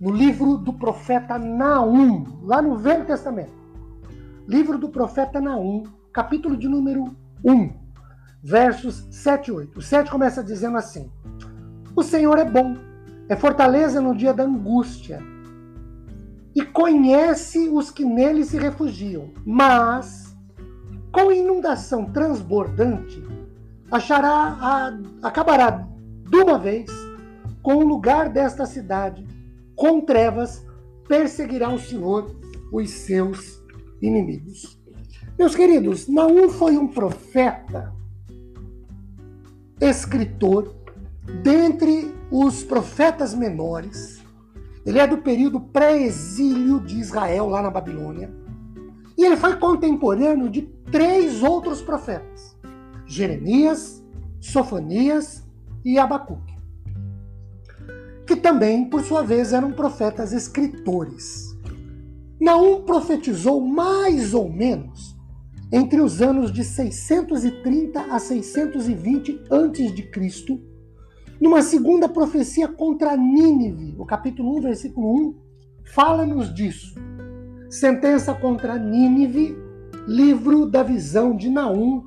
no livro do profeta Naum, lá no Velho Testamento. Livro do profeta Naum, capítulo de número 1, versos 7 e 8. O 7 começa dizendo assim: O Senhor é bom, é fortaleza no dia da angústia, e conhece os que nele se refugiam, mas com inundação transbordante achará a, acabará de uma vez com o lugar desta cidade, com trevas, perseguirá o Senhor os seus inimigos. Meus queridos, Naum foi um profeta, escritor, dentre os profetas menores. Ele é do período pré-exílio de Israel, lá na Babilônia. E ele foi contemporâneo de três outros profetas: Jeremias, Sofonias e Abacuque, que também, por sua vez, eram profetas escritores. Naum profetizou mais ou menos entre os anos de 630 a 620 a.C., numa segunda profecia contra Nínive, o capítulo 1, versículo 1, fala-nos disso. Sentença contra Nínive, livro da visão de Naum,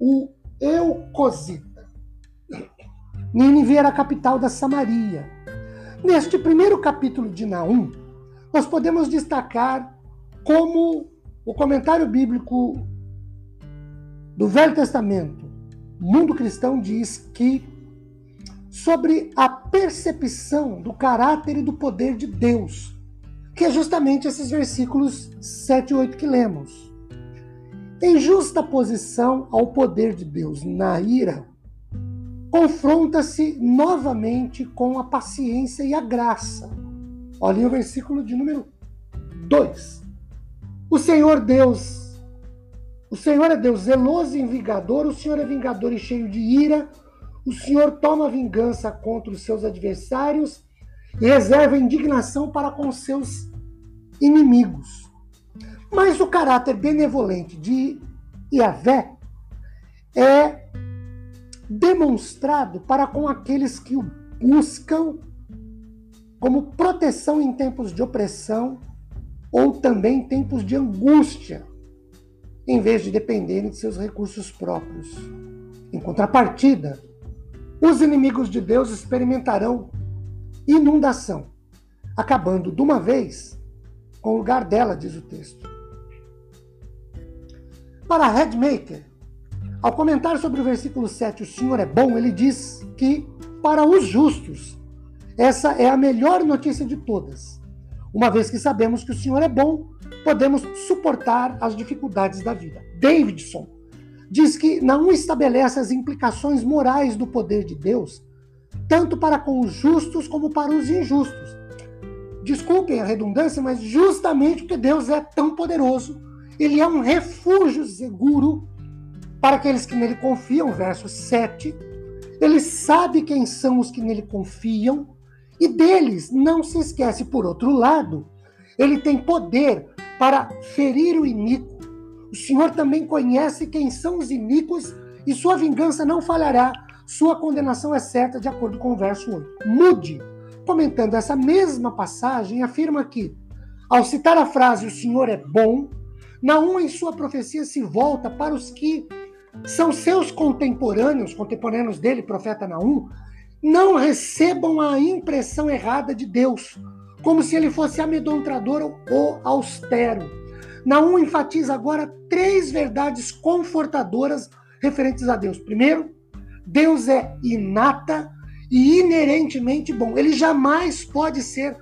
o Eucosita. Nínive era a capital da Samaria. Neste primeiro capítulo de Naum, nós podemos destacar como o comentário bíblico do Velho Testamento, Mundo Cristão, diz que sobre a percepção do caráter e do poder de Deus, que é justamente esses versículos 7 e 8 que lemos. Em justa posição ao poder de Deus na ira, confronta-se novamente com a paciência e a graça. Olhem o versículo de número 2. O Senhor Deus, o Senhor é Deus zeloso e vingador, o Senhor é vingador e cheio de ira, o Senhor toma vingança contra os seus adversários e reserva indignação para com seus inimigos. Mas o caráter benevolente de Yahvé é demonstrado para com aqueles que o buscam como proteção em tempos de opressão ou também em tempos de angústia, em vez de dependerem de seus recursos próprios. Em contrapartida, os inimigos de Deus experimentarão inundação, acabando de uma vez com o lugar dela, diz o texto. Para Headmaker, ao comentar sobre o versículo 7, o Senhor é bom, ele diz que para os justos, essa é a melhor notícia de todas. Uma vez que sabemos que o Senhor é bom, podemos suportar as dificuldades da vida. Davidson diz que não estabelece as implicações morais do poder de Deus, tanto para com os justos como para os injustos. Desculpem a redundância, mas justamente porque Deus é tão poderoso, ele é um refúgio seguro para aqueles que nele confiam, verso 7, ele sabe quem são os que nele confiam e deles não se esquece. Por outro lado, ele tem poder para ferir o iníquo. O Senhor também conhece quem são os iníquos e sua vingança não falhará. Sua condenação é certa, de acordo com o verso 8. Mude, comentando essa mesma passagem, afirma que, ao citar a frase o Senhor é bom, Naum em sua profecia se volta para os que são seus contemporâneos, contemporâneos dele, profeta Naum, não recebam a impressão errada de Deus, como se ele fosse amedrontador ou austero. Naum enfatiza agora três verdades confortadoras referentes a Deus. Primeiro, Deus é inata e inerentemente bom. Ele jamais pode ser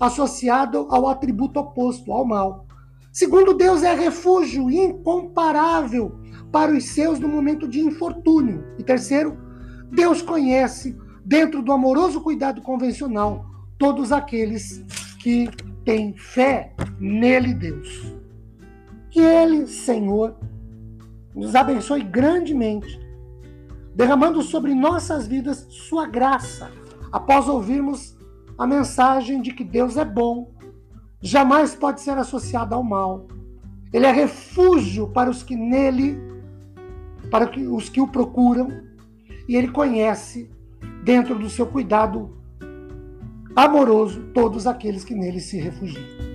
associado ao atributo oposto, ao mal. Segundo, Deus é refúgio incomparável para os seus no momento de infortúnio. E terceiro, Deus conhece, dentro do amoroso cuidado convencional, todos aqueles que têm fé nele, Deus. Que Ele, Senhor, nos abençoe grandemente, derramando sobre nossas vidas Sua graça, após ouvirmos a mensagem de que Deus é bom, jamais pode ser associado ao mal. Ele é refúgio para os que nele, para os que o procuram, e ele conhece, dentro do seu cuidado amoroso, todos aqueles que nele se refugiam.